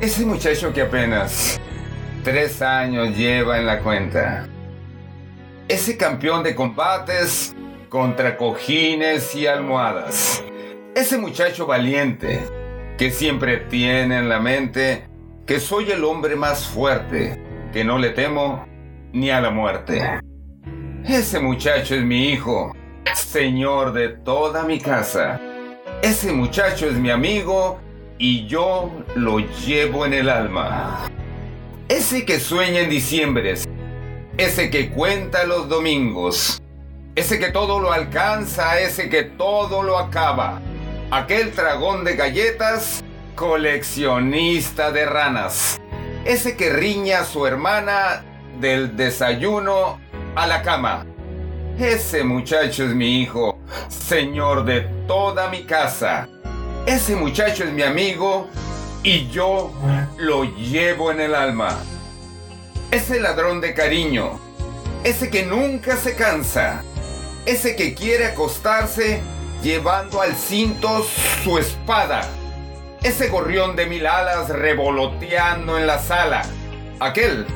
Ese muchacho que apenas tres años lleva en la cuenta. Ese campeón de combates contra cojines y almohadas. Ese muchacho valiente que siempre tiene en la mente que soy el hombre más fuerte, que no le temo ni a la muerte. Ese muchacho es mi hijo, señor de toda mi casa. Ese muchacho es mi amigo y yo lo llevo en el alma. Ese que sueña en diciembre, ese que cuenta los domingos, ese que todo lo alcanza, ese que todo lo acaba, aquel dragón de galletas, coleccionista de ranas, ese que riña a su hermana del desayuno a la cama. Ese muchacho es mi hijo, señor de toda mi casa. Ese muchacho es mi amigo y yo lo llevo en el alma. Ese ladrón de cariño, ese que nunca se cansa, ese que quiere acostarse llevando al cinto su espada, ese gorrión de mil alas revoloteando en la sala, aquel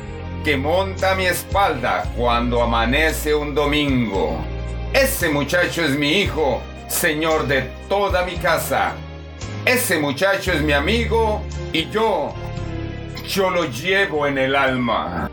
que monta mi espalda cuando amanece un domingo. Ese muchacho es mi hijo, señor de toda mi casa. Ese muchacho es mi amigo y yo, yo lo llevo en el alma.